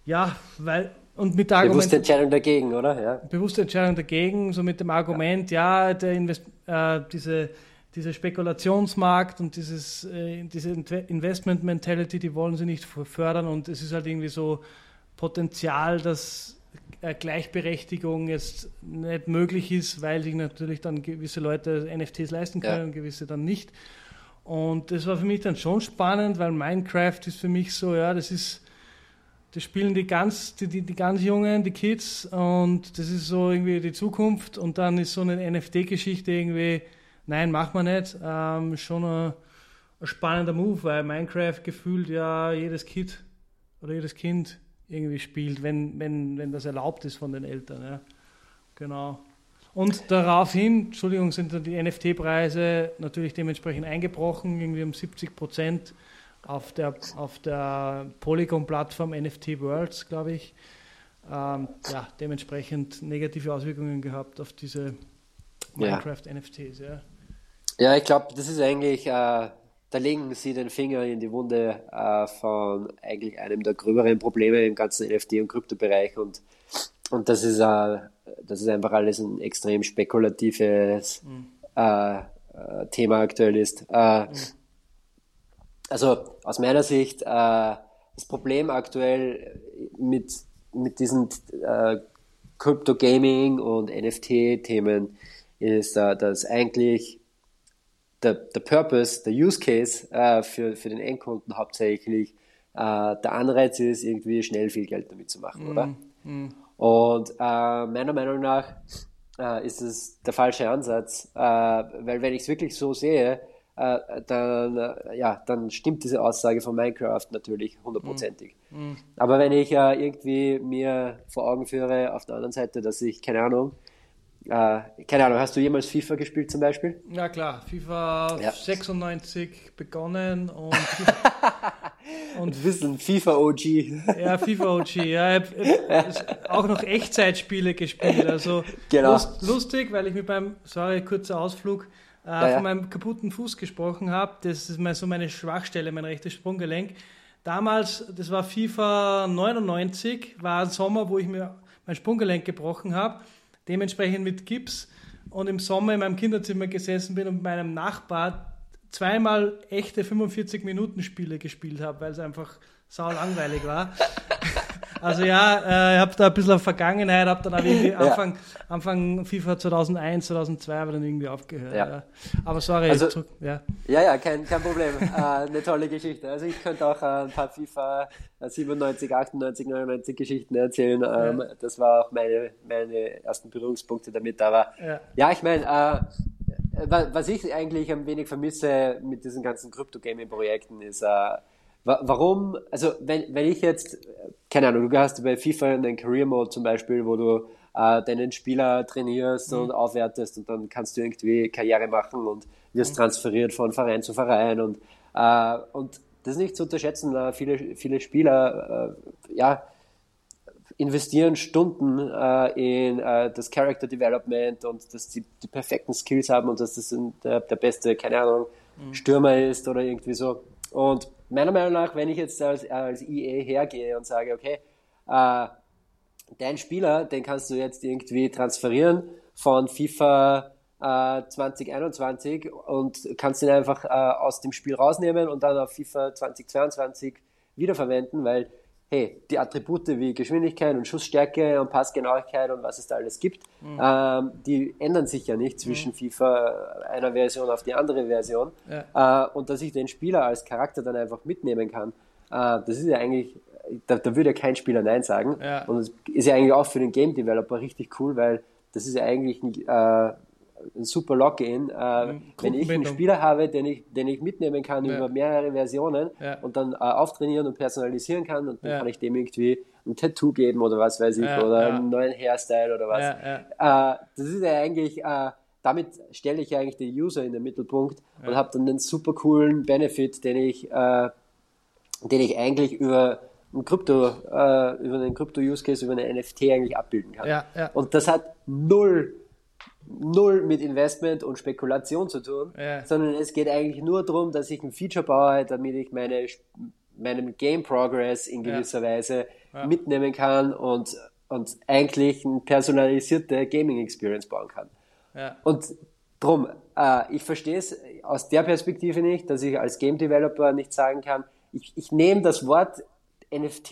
ja, weil und mit der Argument, Bewusste Entscheidung dagegen, oder? Ja. Bewusste Entscheidung dagegen, so mit dem Argument, ja, ja der Invest, äh, diese, dieser Spekulationsmarkt und dieses, äh, diese Investment-Mentality, die wollen sie nicht fördern und es ist halt irgendwie so Potenzial, dass äh, Gleichberechtigung jetzt nicht möglich ist, weil sich natürlich dann gewisse Leute NFTs leisten können ja. und gewisse dann nicht. Und das war für mich dann schon spannend, weil Minecraft ist für mich so, ja, das ist das spielen die ganz, die, die, die ganz Jungen, die Kids und das ist so irgendwie die Zukunft und dann ist so eine NFT-Geschichte irgendwie, nein, macht man nicht, ähm, schon ein, ein, spannender Move, weil Minecraft gefühlt ja jedes Kid oder jedes Kind irgendwie spielt, wenn, wenn, wenn das erlaubt ist von den Eltern, ja. Genau. Und daraufhin, Entschuldigung, sind dann die NFT-Preise natürlich dementsprechend eingebrochen, irgendwie um 70 Prozent auf der, auf der Polygon-Plattform NFT Worlds, glaube ich, ähm, ja, dementsprechend negative Auswirkungen gehabt auf diese Minecraft-NFTs. Ja. Ja, ich glaube, das ist eigentlich, äh, da legen sie den Finger in die Wunde äh, von eigentlich einem der gröberen Probleme im ganzen NFT- und Kryptobereich und, und das ist, äh, das ist einfach alles ein extrem spekulatives mhm. Äh, äh, Thema aktuell ist. Äh, mhm also aus meiner Sicht, äh, das Problem aktuell mit, mit diesen äh, Crypto Gaming und NFT-Themen ist, dass eigentlich der, der Purpose, der Use Case äh, für, für den Endkunden hauptsächlich äh, der Anreiz ist, irgendwie schnell viel Geld damit zu machen, mm, oder? Mm. Und äh, meiner Meinung nach äh, ist es der falsche Ansatz, äh, weil wenn ich es wirklich so sehe, äh, dann, ja, dann stimmt diese Aussage von Minecraft natürlich hundertprozentig. Mhm. Aber wenn ich irgendwie mir vor Augen führe, auf der anderen Seite, dass ich, keine Ahnung, äh, keine Ahnung, hast du jemals FIFA gespielt zum Beispiel? Ja klar, FIFA ja. 96 begonnen und und bisschen FIFA OG. Ja, FIFA OG, ja, ich, ich, auch noch Echtzeitspiele gespielt, also genau. lust, lustig, weil ich mit meinem, sorry, kurzer Ausflug, äh, ja, ja. von meinem kaputten Fuß gesprochen habe. Das ist mal so meine Schwachstelle, mein rechtes Sprunggelenk. Damals, das war FIFA 99, war ein Sommer, wo ich mir mein Sprunggelenk gebrochen habe, dementsprechend mit Gips und im Sommer in meinem Kinderzimmer gesessen bin und mit meinem Nachbar zweimal echte 45 Minuten Spiele gespielt habe, weil es einfach sau langweilig war. Also ja, äh, ich habe da ein bisschen Vergangenheit, habe dann auch irgendwie Anfang. Anfang FIFA 2001, 2002 aber dann irgendwie aufgehört. Ja. Ja. Aber sorry, also, zurück, ja. Ja, ja, kein, kein Problem. äh, eine tolle Geschichte. Also ich könnte auch äh, ein paar FIFA 97, 98, 99 Geschichten erzählen. Ähm, das war auch meine, meine ersten Berührungspunkte damit. Aber ja, ich meine, äh, was ich eigentlich ein wenig vermisse mit diesen ganzen Crypto-Gaming-Projekten ist, äh, Warum, also wenn, wenn ich jetzt, keine Ahnung, du hast bei FIFA einen Career Mode zum Beispiel, wo du äh, deinen Spieler trainierst mhm. und aufwertest und dann kannst du irgendwie Karriere machen und wirst mhm. transferiert von Verein zu Verein und, äh, und das ist nicht zu unterschätzen, äh, viele, viele Spieler, äh, ja, investieren Stunden äh, in äh, das Character Development und dass sie die perfekten Skills haben und dass das der, der beste, keine Ahnung, mhm. Stürmer ist oder irgendwie so. Und meiner Meinung nach, wenn ich jetzt als, als IE hergehe und sage, okay, äh, dein Spieler, den kannst du jetzt irgendwie transferieren von FIFA äh, 2021 und kannst ihn einfach äh, aus dem Spiel rausnehmen und dann auf FIFA 2022 wiederverwenden, weil hey, die Attribute wie Geschwindigkeit und Schussstärke und Passgenauigkeit und was es da alles gibt, mhm. ähm, die ändern sich ja nicht zwischen mhm. FIFA einer Version auf die andere Version. Ja. Äh, und dass ich den Spieler als Charakter dann einfach mitnehmen kann, äh, das ist ja eigentlich, da, da würde ja kein Spieler Nein sagen. Ja. Und es ist ja eigentlich auch für den Game Developer richtig cool, weil das ist ja eigentlich ein, äh, ein super Login. Äh, mhm. wenn ich einen Spieler habe, den ich, den ich mitnehmen kann ja. über mehrere Versionen ja. und dann äh, auftrainieren und personalisieren kann und dann ja. kann ich dem irgendwie ein Tattoo geben oder was weiß ich oder einen neuen Hairstyle oder was. Äh, das ist ja eigentlich, äh, damit stelle ich eigentlich den User in den Mittelpunkt und habe dann einen super coolen Benefit, den ich, äh, den ich eigentlich über ein Krypto, äh, über einen Krypto-Use-Case, über eine NFT eigentlich abbilden kann. Und das hat null null mit Investment und Spekulation zu tun, ja. sondern es geht eigentlich nur darum, dass ich ein Feature baue, damit ich meine, meinem Game Progress in gewisser ja. Weise ja. mitnehmen kann und, und eigentlich eine personalisierte Gaming Experience bauen kann. Und drum, äh, ich verstehe es aus der Perspektive nicht, dass ich als Game Developer nicht sagen kann, ich, ich nehme das Wort NFT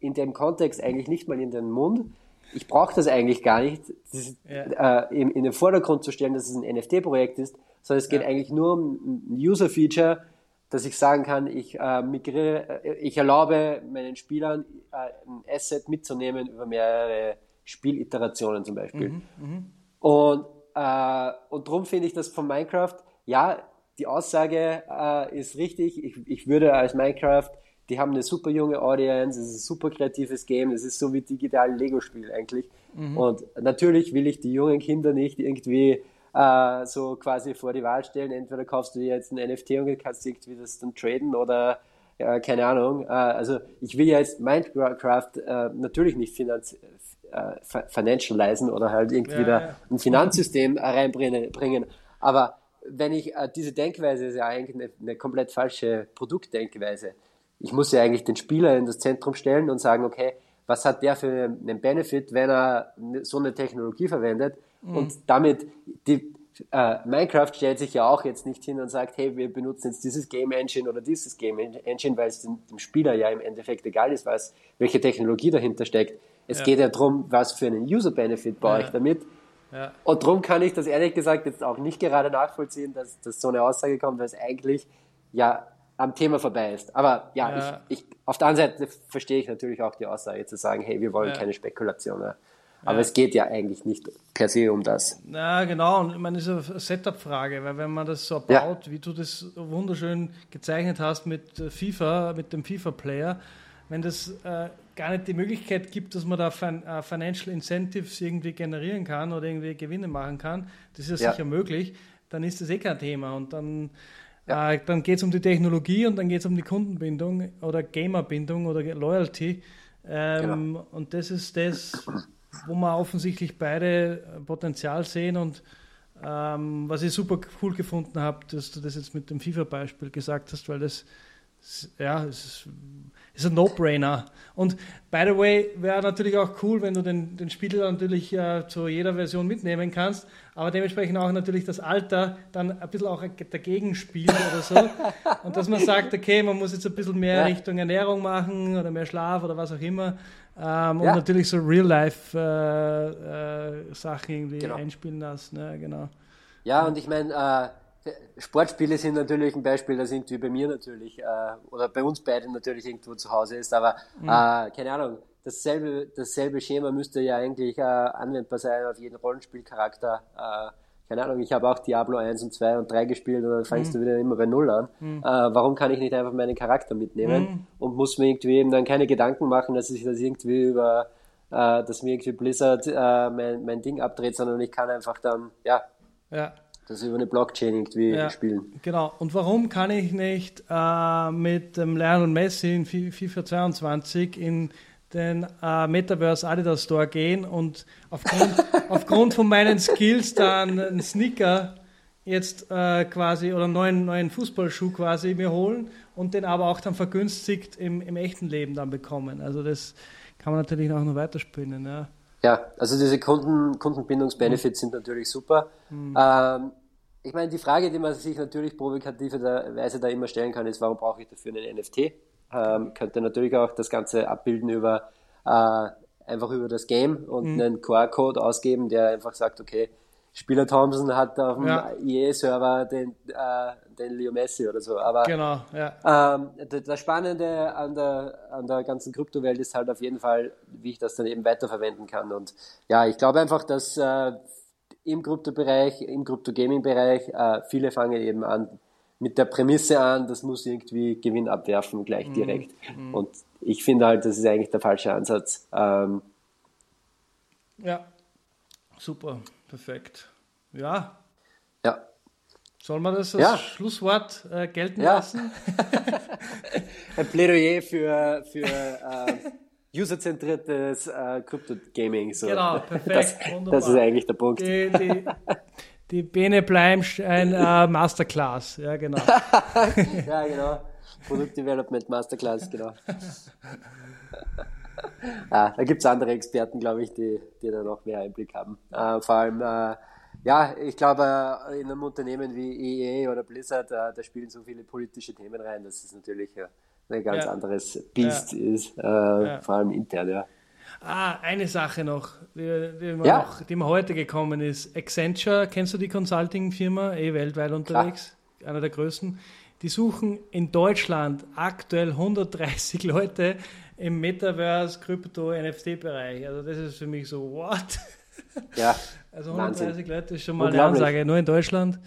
in dem Kontext eigentlich nicht mal in den Mund. Ich brauche das eigentlich gar nicht, das, ja. äh, in, in, den Vordergrund zu stellen, dass es ein NFT-Projekt ist, sondern es geht ja. eigentlich nur um ein User-Feature, dass ich sagen kann, ich äh, migriere, äh, ich erlaube meinen Spielern äh, ein Asset mitzunehmen über mehrere Spieliterationen zum Beispiel. Mhm, mh. Und, äh, und darum finde ich das von Minecraft, ja, die Aussage äh, ist richtig. Ich, ich würde als Minecraft, die haben eine super junge Audience, es ist ein super kreatives Game, es ist so wie digital Lego-Spiel eigentlich. Mhm. Und natürlich will ich die jungen Kinder nicht irgendwie äh, so quasi vor die Wahl stellen, entweder kaufst du dir jetzt ein NFT und kannst irgendwie das dann traden oder äh, keine Ahnung. Äh, also ich will jetzt Minecraft äh, natürlich nicht finanz äh, financialisen oder halt irgendwie ja, da ja. ein Finanzsystem reinbringen, aber wenn ich äh, diese Denkweise ist ja eigentlich eine, eine komplett falsche Produktdenkweise. Ich muss ja eigentlich den Spieler in das Zentrum stellen und sagen, okay, was hat der für einen Benefit, wenn er so eine Technologie verwendet mhm. und damit die äh, Minecraft stellt sich ja auch jetzt nicht hin und sagt, hey, wir benutzen jetzt dieses Game Engine oder dieses Game Engine, weil es dem, dem Spieler ja im Endeffekt egal ist, was, welche Technologie dahinter steckt. Es ja. geht ja darum, was für einen User Benefit baue ja. ich damit ja. Und darum kann ich das ehrlich gesagt jetzt auch nicht gerade nachvollziehen, dass, dass so eine Aussage kommt, weil es eigentlich ja am Thema vorbei ist. Aber ja, ja. Ich, ich, auf der anderen Seite verstehe ich natürlich auch die Aussage zu sagen, hey, wir wollen ja. keine Spekulation mehr. Aber ja. es geht ja eigentlich nicht per se um das. Ja, genau. Und ich meine, das ist eine Setup-Frage, weil wenn man das so baut, ja. wie du das wunderschön gezeichnet hast mit FIFA, mit dem FIFA-Player, wenn das äh, gar nicht die Möglichkeit gibt, dass man da fin uh, Financial Incentives irgendwie generieren kann oder irgendwie Gewinne machen kann, das ist ja, ja. sicher möglich, dann ist das eh kein Thema. Und dann, ja. äh, dann geht es um die Technologie und dann geht es um die Kundenbindung oder Gamerbindung oder Loyalty. Ähm, genau. Und das ist das, wo wir offensichtlich beide äh, Potenzial sehen und ähm, was ich super cool gefunden habe, dass du das jetzt mit dem FIFA-Beispiel gesagt hast, weil das ja, es ist ist ein No-Brainer. Und by the way, wäre natürlich auch cool, wenn du den, den Spieler natürlich äh, zu jeder Version mitnehmen kannst, aber dementsprechend auch natürlich das Alter dann ein bisschen auch dagegen spielt oder so. Und dass man sagt, okay, man muss jetzt ein bisschen mehr ja. Richtung Ernährung machen oder mehr Schlaf oder was auch immer. Ähm, und ja. natürlich so Real-Life-Sachen äh, äh, irgendwie genau. einspielen lassen. Ja, genau. Ja, und ich meine, äh, Sportspiele sind natürlich ein Beispiel, das irgendwie bei mir natürlich, äh, oder bei uns beiden natürlich irgendwo zu Hause ist, aber mhm. äh, keine Ahnung, dasselbe, dasselbe Schema müsste ja eigentlich äh, anwendbar sein auf jeden Rollenspielcharakter. Äh, keine Ahnung, ich habe auch Diablo 1 und 2 und 3 gespielt und dann fängst mhm. du wieder immer bei Null an. Mhm. Äh, warum kann ich nicht einfach meinen Charakter mitnehmen mhm. und muss mir irgendwie eben dann keine Gedanken machen, dass ich das irgendwie über, äh, dass mir irgendwie Blizzard mein, mein Ding abdreht, sondern ich kann einfach dann, ja, ja das über eine Blockchain irgendwie ja, spielen. Genau. Und warum kann ich nicht äh, mit dem Lionel Messi in FIFA 22 in den äh, Metaverse Adidas Store gehen und aufgrund, aufgrund von meinen Skills dann einen Sneaker jetzt äh, quasi oder einen neuen, neuen Fußballschuh quasi mir holen und den aber auch dann vergünstigt im, im echten Leben dann bekommen. Also das kann man natürlich auch noch weiterspinnen. Ja. Ja, also diese Kunden, Kundenbindungsbenefits mhm. sind natürlich super. Mhm. Ähm, ich meine, die Frage, die man sich natürlich provokativerweise da immer stellen kann, ist, warum brauche ich dafür einen NFT? Ähm, könnte natürlich auch das Ganze abbilden über äh, einfach über das Game und mhm. einen QR-Code ausgeben, der einfach sagt, okay, Spieler Thompson hat auf dem ja. EA-Server den, äh, den Leo Messi oder so. Aber genau, ja. ähm, das Spannende an der, an der ganzen Kryptowelt ist halt auf jeden Fall, wie ich das dann eben weiterverwenden kann. Und ja, ich glaube einfach, dass äh, im Krypto-Bereich, im Krypto-Gaming-Bereich. Äh, viele fangen eben an mit der Prämisse an, das muss irgendwie Gewinn abwerfen, gleich mhm. direkt. Mhm. Und ich finde halt, das ist eigentlich der falsche Ansatz. Ähm, ja, super, perfekt. Ja. Ja. Soll man das als ja. Schlusswort äh, gelten ja. lassen? Ein Plädoyer für, für äh, userzentriertes äh, Crypto-Gaming. So. Genau, perfekt. Das, das, ist eigentlich der Punkt. Die, die, die Bene Bleimstein äh, Masterclass, ja genau. ja, genau. Produktdevelopment Masterclass, genau. Ah, da gibt es andere Experten, glaube ich, die, die da noch mehr Einblick haben. Äh, vor allem, äh, ja, ich glaube, äh, in einem Unternehmen wie EA oder Blizzard, äh, da spielen so viele politische Themen rein, dass es natürlich äh, ein ganz ja. anderes Biest ja. ist, äh, ja. vor allem intern, ja. Ah, eine Sache noch, die, die, mir, noch, die mir heute gekommen ist. Accenture, kennst du die Consulting-Firma? Eh weltweit unterwegs, Klar. einer der größten. Die suchen in Deutschland aktuell 130 Leute im Metaverse, Krypto, NFT-Bereich. Also das ist für mich so, what? Ja. Also 130 Wahnsinn. Leute ist schon mal eine Ansage, nur in Deutschland.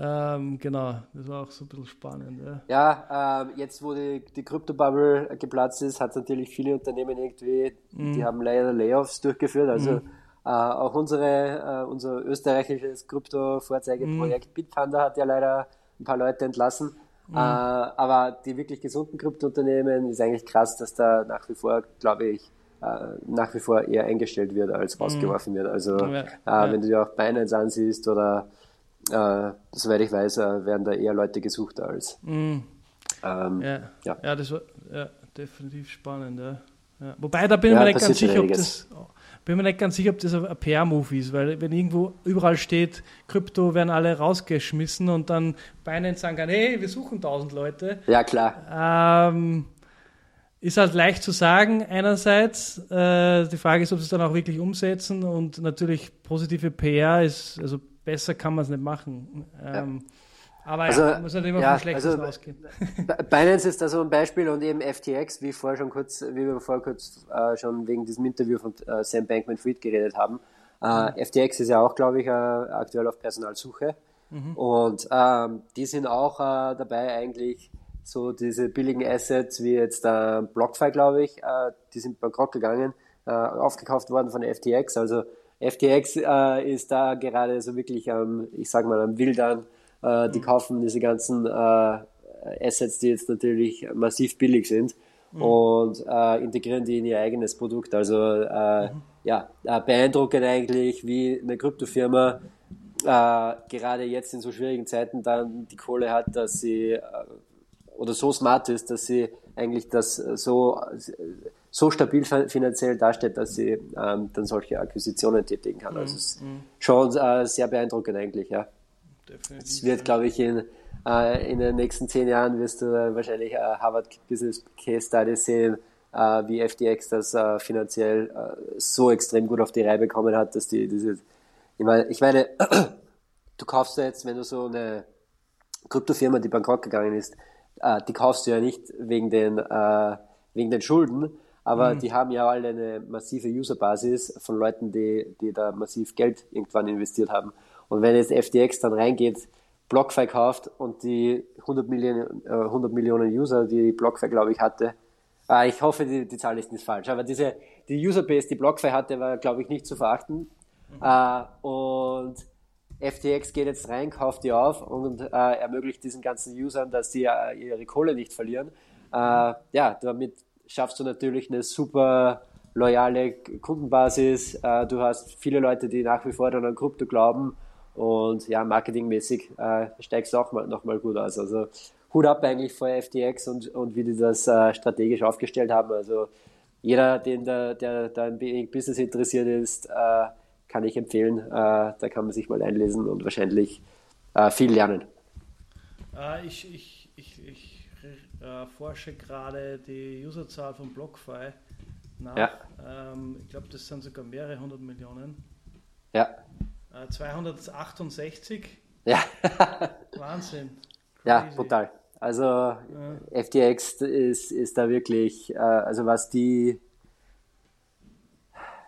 Ähm, genau, das war auch so ein bisschen spannend. Ja, ja ähm, jetzt wo die, die Krypto-Bubble geplatzt ist, hat es natürlich viele Unternehmen irgendwie, mm. die haben leider Layoffs durchgeführt. Also mm. äh, auch unsere, äh, unser österreichisches Krypto-Vorzeigeprojekt mm. Bitpanda hat ja leider ein paar Leute entlassen. Mhm. Äh, aber die wirklich gesunden Kryptounternehmen ist eigentlich krass, dass da nach wie vor, glaube ich, äh, nach wie vor eher eingestellt wird, als mhm. rausgeworfen wird. Also ja, äh, ja. wenn du dir auch Binance ansiehst oder äh, soweit ich weiß, äh, werden da eher Leute gesucht als. Mhm. Ähm, ja. ja. Ja. das war ja, definitiv spannend. Wobei, da bin ich mir nicht ganz sicher, ob das, bin mir nicht ganz sicher, ob das ein PR-Move ist, weil wenn irgendwo überall steht, Krypto werden alle rausgeschmissen und dann Binance sagen kann, hey, wir suchen 1000 Leute. Ja, klar. Ähm, ist halt leicht zu sagen, einerseits. Äh, die Frage ist, ob sie es dann auch wirklich umsetzen und natürlich positive PR ist, also besser kann man es nicht machen. Ähm, ja. Aber also, ja, muss immer ja, von Schlechtes also, ausgehen. Binance ist da so ein Beispiel und eben FTX, wie vorher schon kurz, wie wir vorher kurz äh, schon wegen diesem Interview von äh, Sam Bankman-Fried geredet haben. Äh, mhm. FTX ist ja auch, glaube ich, äh, aktuell auf Personalsuche. Mhm. Und ähm, die sind auch äh, dabei eigentlich so diese billigen Assets wie jetzt äh, BlockFi, glaube ich, äh, die sind bankrott gegangen, aufgekauft worden von FTX. Also FTX ist da gerade so wirklich am, ich sag mal, am Wildern äh, die mhm. kaufen diese ganzen äh, Assets, die jetzt natürlich massiv billig sind mhm. und äh, integrieren die in ihr eigenes Produkt. Also äh, mhm. ja, beeindruckend eigentlich, wie eine Kryptofirma gerade jetzt in so schwierigen Zeiten dann die Kohle hat, dass sie oder so smart ist, dass sie eigentlich das so so stabil finanziell darstellt, dass sie ähm, dann solche Akquisitionen tätigen kann. Also es ist schon äh, sehr beeindruckend eigentlich, ja. Definitiv. Es wird, glaube ich, in, äh, in den nächsten zehn Jahren wirst du wahrscheinlich äh, Harvard Business Case Study sehen, äh, wie FTX das äh, finanziell äh, so extrem gut auf die Reihe bekommen hat, dass die diese, ich meine, ich meine du kaufst jetzt, wenn du so eine Kryptofirma, die bankrott gegangen ist, äh, die kaufst du ja nicht wegen den, wegen den Schulden, aber mhm. die haben ja alle eine massive Userbasis von Leuten, die, die da massiv Geld irgendwann investiert haben. Und wenn jetzt FTX dann reingeht, BlockFi kauft und die 100 Millionen, äh, 100 Millionen User, die BlockFi, glaube ich, hatte, äh, ich hoffe, die, die Zahl ist nicht falsch, aber diese, die Userbase, die BlockFi hatte, war, glaube ich, nicht zu verachten. Mhm. Äh, und FTX geht jetzt rein, kauft die auf und äh, ermöglicht diesen ganzen Usern, dass sie äh, ihre Kohle nicht verlieren. Äh, ja, damit schaffst du natürlich eine super loyale Kundenbasis. Äh, du hast viele Leute, die nach wie vor dann an Krypto glauben und ja, marketingmäßig äh, steigst du auch mal, nochmal gut aus. Also Hut ab eigentlich vor FTX und, und wie die das äh, strategisch aufgestellt haben. Also jeder, den der, der, der ein wenig Business interessiert ist, äh, kann ich empfehlen. Äh, da kann man sich mal einlesen und wahrscheinlich äh, viel lernen. Äh, ich, ich, ich, ich äh, forsche gerade die Userzahl von BlockFi nach. Ja. Ähm, ich glaube, das sind sogar mehrere hundert Millionen. Ja. 268. Äh, ja. Wahnsinn. Crazy. Ja, brutal. Also ja. FTX ist, ist da wirklich, äh, also was die,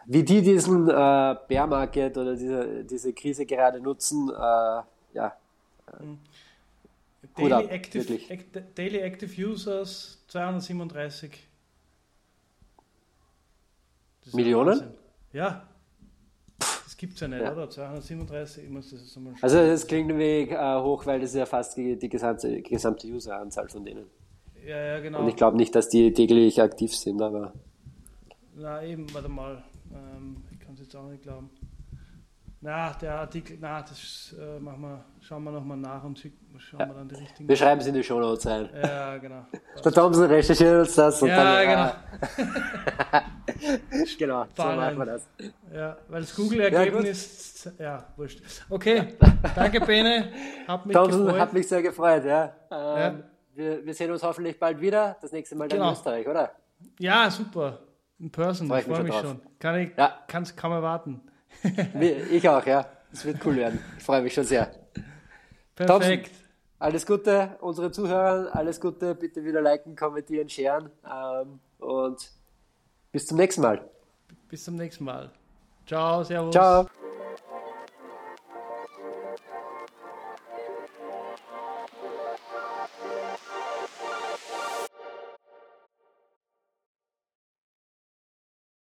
wie die diesen äh, Bear Market oder diese, diese Krise gerade nutzen, äh, ja. Mhm. Daily, ab, active, Daily Active Users 237 Millionen? Ja, das gibt es ja nicht, ja. oder? 237, ich muss das jetzt mal Also das klingt ein wenig äh, hoch, weil das ist ja fast die, die gesamte, gesamte Useranzahl von denen. Ja, ja, genau. Und ich glaube nicht, dass die täglich aktiv sind, aber... Na eben, warte mal. Ähm, ich kann es jetzt auch nicht glauben. Na, der Artikel, na, das äh, machen wir, schauen wir nochmal nach und schauen wir dann die richtigen. Wir schreiben es in die Show Notes rein. Ja, genau. Der Thompson recherchiert uns das und Ja, dann. genau. ah, genau, so machen wir das. Ja, weil das Google-Ergebnis, ja, wurscht. Okay, danke Bene, hab mich Thompson gefreut. hat mich sehr gefreut, ja. Ähm, Ja. Wir, wir sehen uns hoffentlich bald wieder. Das nächste Mal dann Genau. in Österreich, oder? Ja, super. In person, Freu ich ich mich freue mich schon schon. Kann ich, Ja. kann's kaum erwarten. Ich auch, ja. Es wird cool werden. Ich freue mich schon sehr. Perfekt. Alles Gute, unsere Zuhörer, alles Gute. Bitte wieder liken, kommentieren, sharen. Ähm, und bis zum nächsten Mal. Bis zum nächsten Mal. Ciao, servus. Ciao.